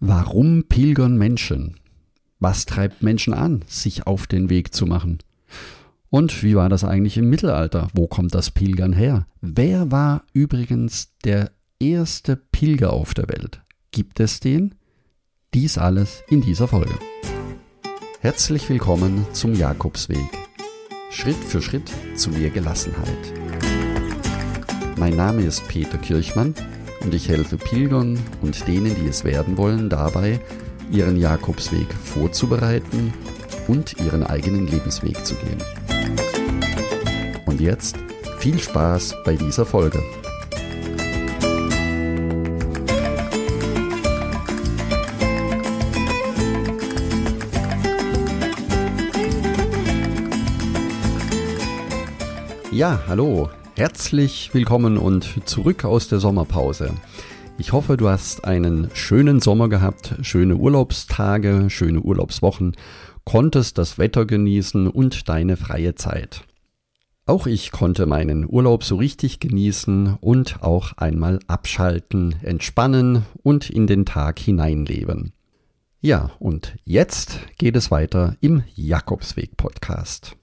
Warum pilgern Menschen? Was treibt Menschen an, sich auf den Weg zu machen? Und wie war das eigentlich im Mittelalter? Wo kommt das Pilgern her? Wer war übrigens der erste Pilger auf der Welt? Gibt es den? Dies alles in dieser Folge. Herzlich willkommen zum Jakobsweg. Schritt für Schritt zu mehr Gelassenheit. Mein Name ist Peter Kirchmann und ich helfe Pilgern und denen, die es werden wollen, dabei, ihren Jakobsweg vorzubereiten und ihren eigenen Lebensweg zu gehen. Und jetzt viel Spaß bei dieser Folge. Ja, hallo, Herzlich willkommen und zurück aus der Sommerpause. Ich hoffe, du hast einen schönen Sommer gehabt, schöne Urlaubstage, schöne Urlaubswochen, konntest das Wetter genießen und deine freie Zeit. Auch ich konnte meinen Urlaub so richtig genießen und auch einmal abschalten, entspannen und in den Tag hineinleben. Ja, und jetzt geht es weiter im Jakobsweg Podcast.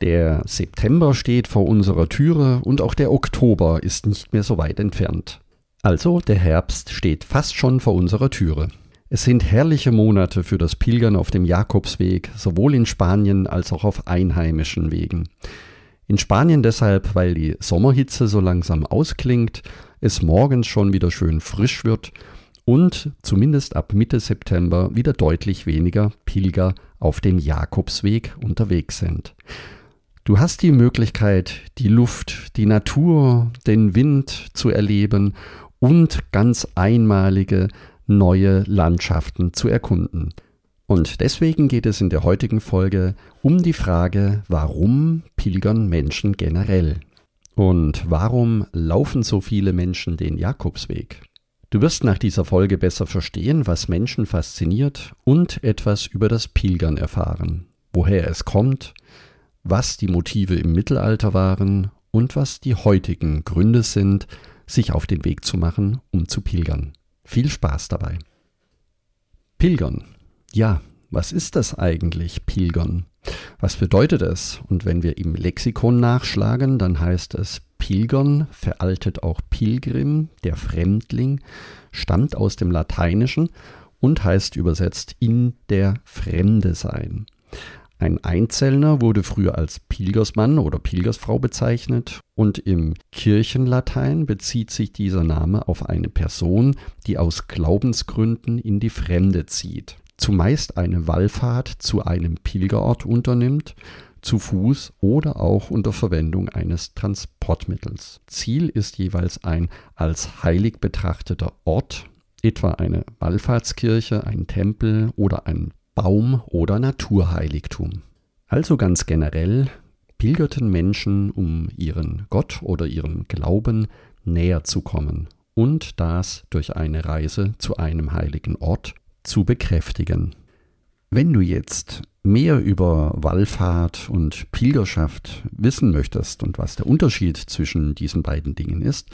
Der September steht vor unserer Türe und auch der Oktober ist nicht mehr so weit entfernt. Also der Herbst steht fast schon vor unserer Türe. Es sind herrliche Monate für das Pilgern auf dem Jakobsweg, sowohl in Spanien als auch auf einheimischen Wegen. In Spanien deshalb, weil die Sommerhitze so langsam ausklingt, es morgens schon wieder schön frisch wird und zumindest ab Mitte September wieder deutlich weniger Pilger auf dem Jakobsweg unterwegs sind. Du hast die Möglichkeit, die Luft, die Natur, den Wind zu erleben und ganz einmalige neue Landschaften zu erkunden. Und deswegen geht es in der heutigen Folge um die Frage, warum pilgern Menschen generell? Und warum laufen so viele Menschen den Jakobsweg? Du wirst nach dieser Folge besser verstehen, was Menschen fasziniert und etwas über das Pilgern erfahren, woher es kommt, was die Motive im Mittelalter waren und was die heutigen Gründe sind, sich auf den Weg zu machen, um zu pilgern. Viel Spaß dabei. Pilgern. Ja, was ist das eigentlich, Pilgern? Was bedeutet es? Und wenn wir im Lexikon nachschlagen, dann heißt es Pilgern, veraltet auch Pilgrim, der Fremdling, stammt aus dem Lateinischen und heißt übersetzt in der Fremde sein. Ein Einzelner wurde früher als Pilgersmann oder Pilgersfrau bezeichnet und im Kirchenlatein bezieht sich dieser Name auf eine Person, die aus Glaubensgründen in die Fremde zieht, zumeist eine Wallfahrt zu einem Pilgerort unternimmt, zu Fuß oder auch unter Verwendung eines Transportmittels. Ziel ist jeweils ein als heilig betrachteter Ort, etwa eine Wallfahrtskirche, ein Tempel oder ein Baum- oder Naturheiligtum. Also ganz generell pilgerten Menschen, um ihren Gott oder ihrem Glauben näher zu kommen und das durch eine Reise zu einem heiligen Ort zu bekräftigen. Wenn du jetzt mehr über Wallfahrt und Pilgerschaft wissen möchtest und was der Unterschied zwischen diesen beiden Dingen ist,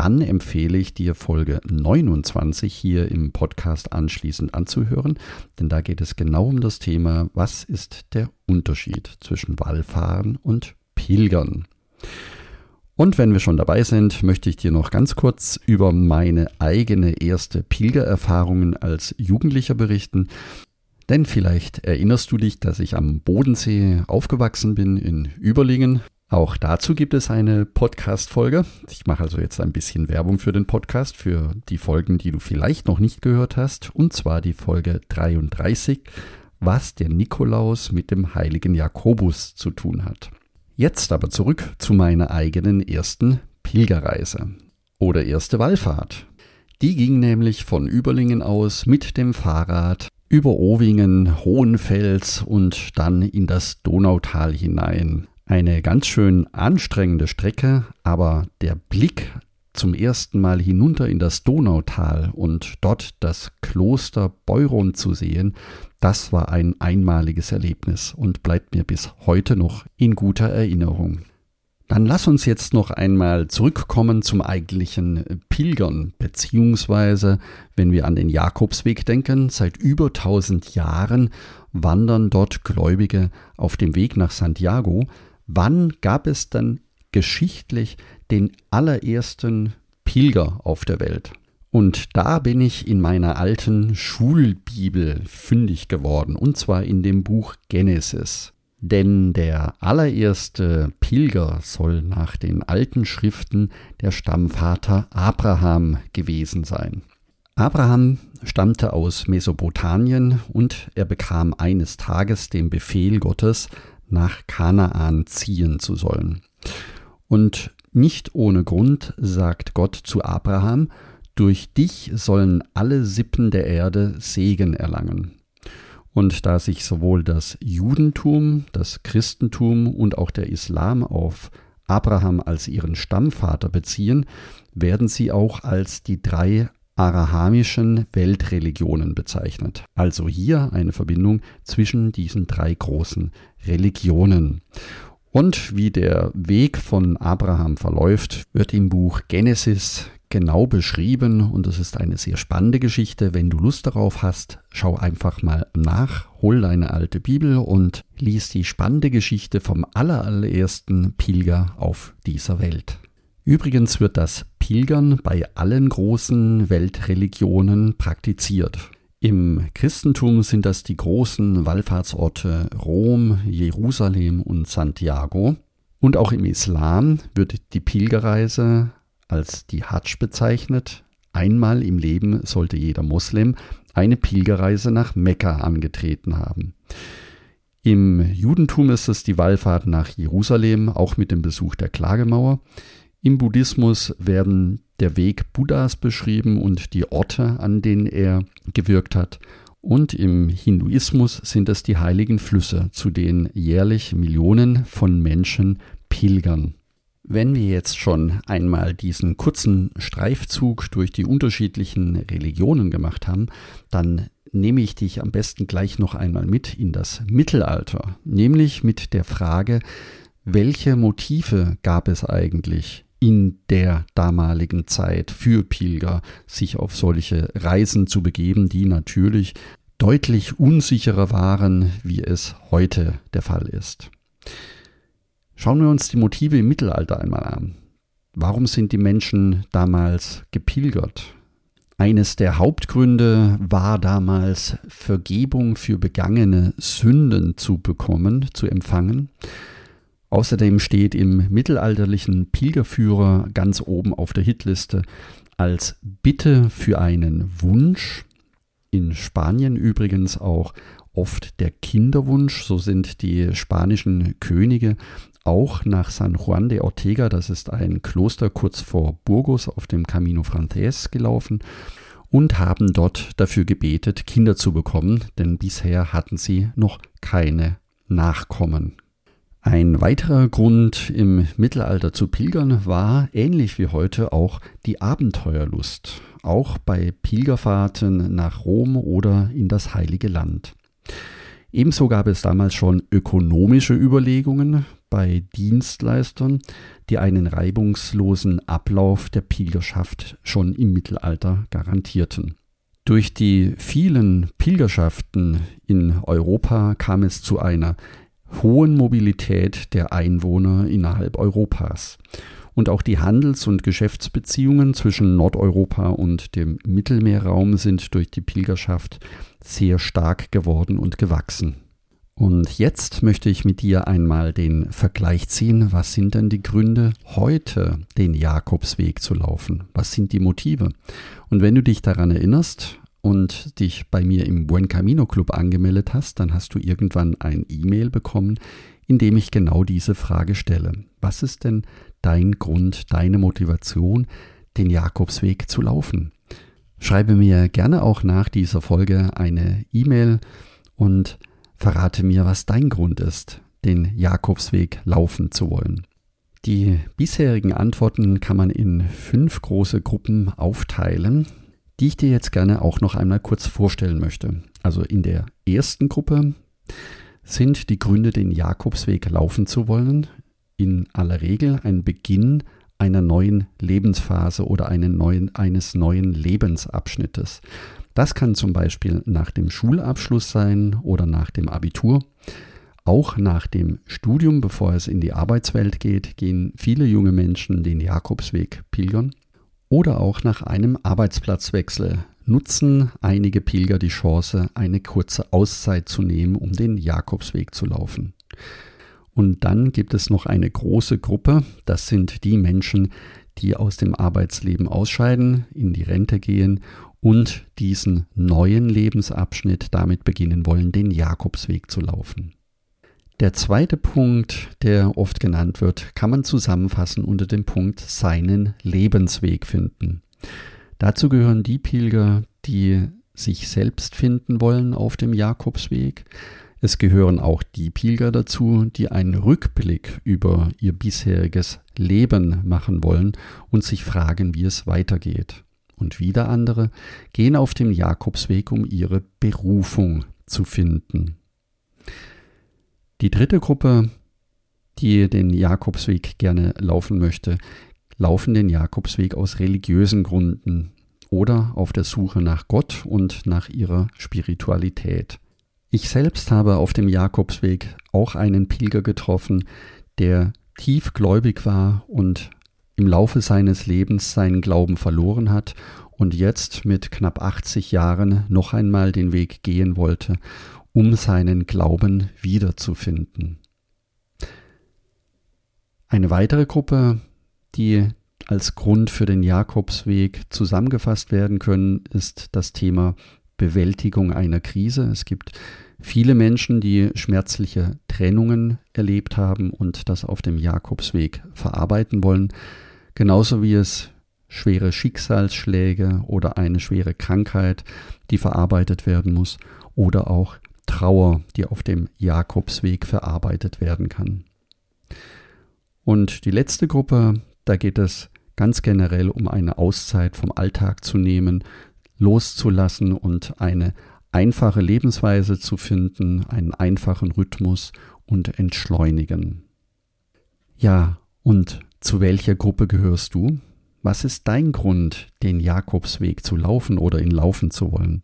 dann empfehle ich dir Folge 29 hier im Podcast anschließend anzuhören, denn da geht es genau um das Thema, was ist der Unterschied zwischen Wallfahren und Pilgern. Und wenn wir schon dabei sind, möchte ich dir noch ganz kurz über meine eigene erste Pilgererfahrungen als Jugendlicher berichten. Denn vielleicht erinnerst du dich, dass ich am Bodensee aufgewachsen bin in Überlingen. Auch dazu gibt es eine Podcast-Folge. Ich mache also jetzt ein bisschen Werbung für den Podcast, für die Folgen, die du vielleicht noch nicht gehört hast. Und zwar die Folge 33, was der Nikolaus mit dem heiligen Jakobus zu tun hat. Jetzt aber zurück zu meiner eigenen ersten Pilgerreise oder erste Wallfahrt. Die ging nämlich von Überlingen aus mit dem Fahrrad über Owingen, Hohenfels und dann in das Donautal hinein. Eine ganz schön anstrengende Strecke, aber der Blick zum ersten Mal hinunter in das Donautal und dort das Kloster Beuron zu sehen, das war ein einmaliges Erlebnis und bleibt mir bis heute noch in guter Erinnerung. Dann lass uns jetzt noch einmal zurückkommen zum eigentlichen Pilgern, beziehungsweise wenn wir an den Jakobsweg denken, seit über 1000 Jahren wandern dort Gläubige auf dem Weg nach Santiago. Wann gab es dann geschichtlich den allerersten Pilger auf der Welt? Und da bin ich in meiner alten Schulbibel fündig geworden, und zwar in dem Buch Genesis. Denn der allererste Pilger soll nach den alten Schriften der Stammvater Abraham gewesen sein. Abraham stammte aus Mesopotamien und er bekam eines Tages den Befehl Gottes, nach Kanaan ziehen zu sollen. Und nicht ohne Grund sagt Gott zu Abraham, durch dich sollen alle Sippen der Erde Segen erlangen. Und da sich sowohl das Judentum, das Christentum und auch der Islam auf Abraham als ihren Stammvater beziehen, werden sie auch als die drei arahamischen Weltreligionen bezeichnet. Also hier eine Verbindung zwischen diesen drei großen Religionen. Und wie der Weg von Abraham verläuft, wird im Buch Genesis genau beschrieben und es ist eine sehr spannende Geschichte. Wenn du Lust darauf hast, schau einfach mal nach, hol deine alte Bibel und lies die spannende Geschichte vom allerersten Pilger auf dieser Welt. Übrigens wird das Pilgern bei allen großen Weltreligionen praktiziert. Im Christentum sind das die großen Wallfahrtsorte Rom, Jerusalem und Santiago. Und auch im Islam wird die Pilgerreise als die Hadsch bezeichnet. Einmal im Leben sollte jeder Moslem eine Pilgerreise nach Mekka angetreten haben. Im Judentum ist es die Wallfahrt nach Jerusalem, auch mit dem Besuch der Klagemauer. Im Buddhismus werden der Weg Buddhas beschrieben und die Orte, an denen er gewirkt hat. Und im Hinduismus sind es die heiligen Flüsse, zu denen jährlich Millionen von Menschen pilgern. Wenn wir jetzt schon einmal diesen kurzen Streifzug durch die unterschiedlichen Religionen gemacht haben, dann nehme ich dich am besten gleich noch einmal mit in das Mittelalter, nämlich mit der Frage, welche Motive gab es eigentlich in der damaligen Zeit für Pilger, sich auf solche Reisen zu begeben, die natürlich deutlich unsicherer waren, wie es heute der Fall ist. Schauen wir uns die Motive im Mittelalter einmal an. Warum sind die Menschen damals gepilgert? Eines der Hauptgründe war damals Vergebung für begangene Sünden zu bekommen, zu empfangen. Außerdem steht im mittelalterlichen Pilgerführer ganz oben auf der Hitliste als Bitte für einen Wunsch. In Spanien übrigens auch oft der Kinderwunsch. So sind die spanischen Könige auch nach San Juan de Ortega, das ist ein Kloster kurz vor Burgos auf dem Camino Frances gelaufen und haben dort dafür gebetet, Kinder zu bekommen, denn bisher hatten sie noch keine Nachkommen. Ein weiterer Grund im Mittelalter zu pilgern war, ähnlich wie heute, auch die Abenteuerlust, auch bei Pilgerfahrten nach Rom oder in das Heilige Land. Ebenso gab es damals schon ökonomische Überlegungen bei Dienstleistern, die einen reibungslosen Ablauf der Pilgerschaft schon im Mittelalter garantierten. Durch die vielen Pilgerschaften in Europa kam es zu einer hohen Mobilität der Einwohner innerhalb Europas. Und auch die Handels- und Geschäftsbeziehungen zwischen Nordeuropa und dem Mittelmeerraum sind durch die Pilgerschaft sehr stark geworden und gewachsen. Und jetzt möchte ich mit dir einmal den Vergleich ziehen. Was sind denn die Gründe, heute den Jakobsweg zu laufen? Was sind die Motive? Und wenn du dich daran erinnerst und dich bei mir im Buen Camino Club angemeldet hast, dann hast du irgendwann ein E-Mail bekommen, in dem ich genau diese Frage stelle. Was ist denn dein Grund, deine Motivation, den Jakobsweg zu laufen? Schreibe mir gerne auch nach dieser Folge eine E-Mail und verrate mir, was dein Grund ist, den Jakobsweg laufen zu wollen. Die bisherigen Antworten kann man in fünf große Gruppen aufteilen, die ich dir jetzt gerne auch noch einmal kurz vorstellen möchte. Also in der ersten Gruppe sind die Gründe, den Jakobsweg laufen zu wollen, in aller Regel ein Beginn einer neuen Lebensphase oder neuen, eines neuen Lebensabschnittes. Das kann zum Beispiel nach dem Schulabschluss sein oder nach dem Abitur. Auch nach dem Studium, bevor es in die Arbeitswelt geht, gehen viele junge Menschen den Jakobsweg pilgern. Oder auch nach einem Arbeitsplatzwechsel nutzen einige Pilger die Chance, eine kurze Auszeit zu nehmen, um den Jakobsweg zu laufen. Und dann gibt es noch eine große Gruppe, das sind die Menschen, die aus dem Arbeitsleben ausscheiden, in die Rente gehen und diesen neuen Lebensabschnitt damit beginnen wollen, den Jakobsweg zu laufen. Der zweite Punkt, der oft genannt wird, kann man zusammenfassen unter dem Punkt seinen Lebensweg finden. Dazu gehören die Pilger, die sich selbst finden wollen auf dem Jakobsweg, es gehören auch die Pilger dazu, die einen Rückblick über ihr bisheriges Leben machen wollen und sich fragen, wie es weitergeht. Und wieder andere gehen auf dem Jakobsweg, um ihre Berufung zu finden. Die dritte Gruppe, die den Jakobsweg gerne laufen möchte, laufen den Jakobsweg aus religiösen Gründen oder auf der Suche nach Gott und nach ihrer Spiritualität. Ich selbst habe auf dem Jakobsweg auch einen Pilger getroffen, der tiefgläubig war und im Laufe seines Lebens seinen Glauben verloren hat und jetzt mit knapp 80 Jahren noch einmal den Weg gehen wollte, um seinen Glauben wiederzufinden. Eine weitere Gruppe, die als Grund für den Jakobsweg zusammengefasst werden können, ist das Thema Bewältigung einer Krise. Es gibt viele Menschen, die schmerzliche Trennungen erlebt haben und das auf dem Jakobsweg verarbeiten wollen, genauso wie es schwere Schicksalsschläge oder eine schwere Krankheit, die verarbeitet werden muss, oder auch Trauer, die auf dem Jakobsweg verarbeitet werden kann. Und die letzte Gruppe, da geht es ganz generell um eine Auszeit vom Alltag zu nehmen, loszulassen und eine einfache Lebensweise zu finden, einen einfachen Rhythmus und entschleunigen. Ja, und zu welcher Gruppe gehörst du? Was ist dein Grund, den Jakobsweg zu laufen oder ihn laufen zu wollen?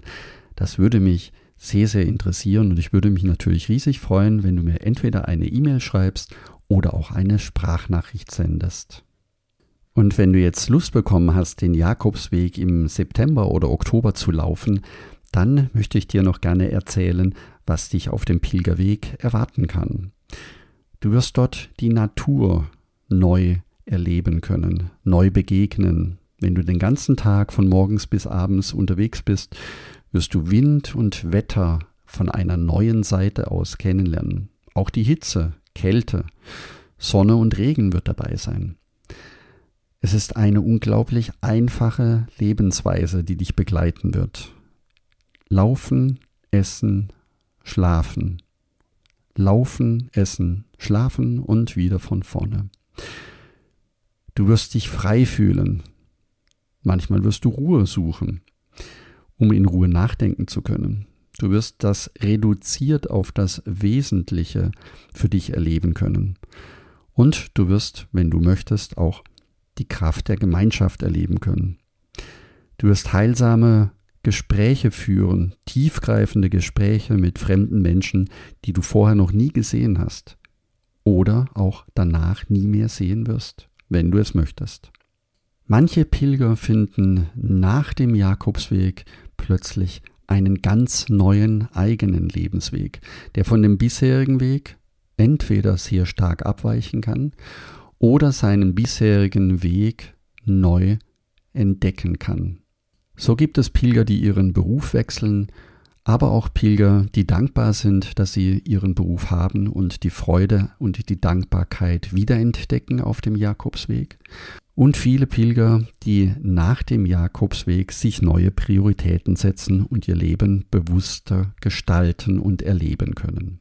Das würde mich sehr, sehr interessieren und ich würde mich natürlich riesig freuen, wenn du mir entweder eine E-Mail schreibst oder auch eine Sprachnachricht sendest. Und wenn du jetzt Lust bekommen hast, den Jakobsweg im September oder Oktober zu laufen, dann möchte ich dir noch gerne erzählen, was dich auf dem Pilgerweg erwarten kann. Du wirst dort die Natur neu erleben können, neu begegnen. Wenn du den ganzen Tag von morgens bis abends unterwegs bist, wirst du Wind und Wetter von einer neuen Seite aus kennenlernen. Auch die Hitze, Kälte, Sonne und Regen wird dabei sein. Es ist eine unglaublich einfache Lebensweise, die dich begleiten wird. Laufen, essen, schlafen. Laufen, essen, schlafen und wieder von vorne. Du wirst dich frei fühlen. Manchmal wirst du Ruhe suchen, um in Ruhe nachdenken zu können. Du wirst das reduziert auf das Wesentliche für dich erleben können. Und du wirst, wenn du möchtest, auch die Kraft der Gemeinschaft erleben können. Du wirst heilsame Gespräche führen, tiefgreifende Gespräche mit fremden Menschen, die du vorher noch nie gesehen hast oder auch danach nie mehr sehen wirst, wenn du es möchtest. Manche Pilger finden nach dem Jakobsweg plötzlich einen ganz neuen eigenen Lebensweg, der von dem bisherigen Weg entweder sehr stark abweichen kann oder seinen bisherigen Weg neu entdecken kann. So gibt es Pilger, die ihren Beruf wechseln, aber auch Pilger, die dankbar sind, dass sie ihren Beruf haben und die Freude und die Dankbarkeit wiederentdecken auf dem Jakobsweg. Und viele Pilger, die nach dem Jakobsweg sich neue Prioritäten setzen und ihr Leben bewusster gestalten und erleben können.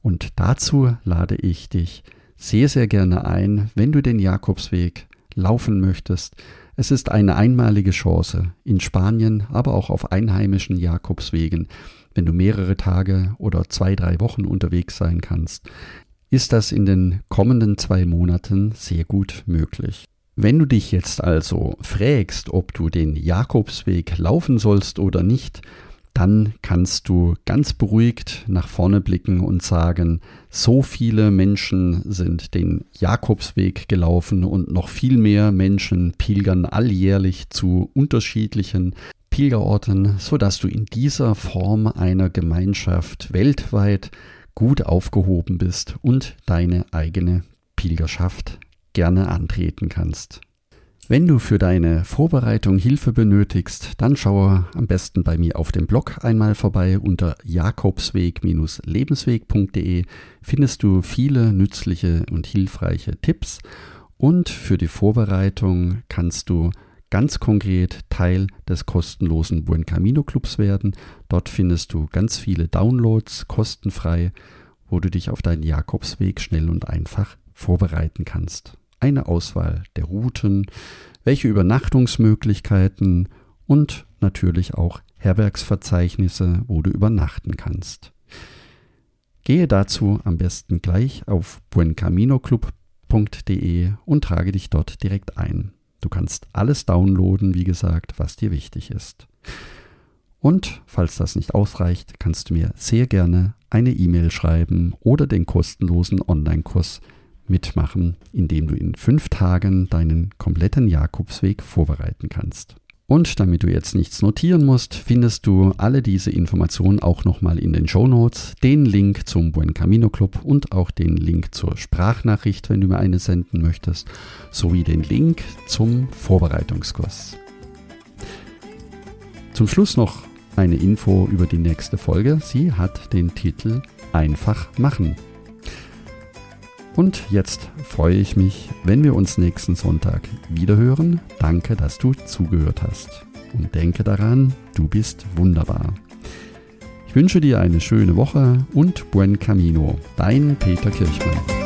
Und dazu lade ich dich sehr, sehr gerne ein, wenn du den Jakobsweg laufen möchtest. Es ist eine einmalige Chance in Spanien, aber auch auf einheimischen Jakobswegen, wenn du mehrere Tage oder zwei, drei Wochen unterwegs sein kannst, ist das in den kommenden zwei Monaten sehr gut möglich. Wenn du dich jetzt also fragst, ob du den Jakobsweg laufen sollst oder nicht, dann kannst du ganz beruhigt nach vorne blicken und sagen, so viele Menschen sind den Jakobsweg gelaufen und noch viel mehr Menschen pilgern alljährlich zu unterschiedlichen Pilgerorten, sodass du in dieser Form einer Gemeinschaft weltweit gut aufgehoben bist und deine eigene Pilgerschaft gerne antreten kannst. Wenn du für deine Vorbereitung Hilfe benötigst, dann schaue am besten bei mir auf dem Blog einmal vorbei unter jakobsweg-lebensweg.de findest du viele nützliche und hilfreiche Tipps und für die Vorbereitung kannst du ganz konkret Teil des kostenlosen Buen Camino Clubs werden. Dort findest du ganz viele Downloads kostenfrei, wo du dich auf deinen Jakobsweg schnell und einfach vorbereiten kannst eine Auswahl der Routen, welche Übernachtungsmöglichkeiten und natürlich auch Herbergsverzeichnisse, wo du übernachten kannst. Gehe dazu am besten gleich auf buencaminoclub.de und trage dich dort direkt ein. Du kannst alles downloaden, wie gesagt, was dir wichtig ist. Und falls das nicht ausreicht, kannst du mir sehr gerne eine E-Mail schreiben oder den kostenlosen Online-Kurs mitmachen, indem du in fünf Tagen deinen kompletten Jakobsweg vorbereiten kannst. Und damit du jetzt nichts notieren musst, findest du alle diese Informationen auch nochmal in den Show Notes, den Link zum Buen Camino Club und auch den Link zur Sprachnachricht, wenn du mir eine senden möchtest, sowie den Link zum Vorbereitungskurs. Zum Schluss noch eine Info über die nächste Folge. Sie hat den Titel Einfach machen. Und jetzt freue ich mich, wenn wir uns nächsten Sonntag wiederhören. Danke, dass du zugehört hast. Und denke daran, du bist wunderbar. Ich wünsche dir eine schöne Woche und buen camino. Dein Peter Kirchmann.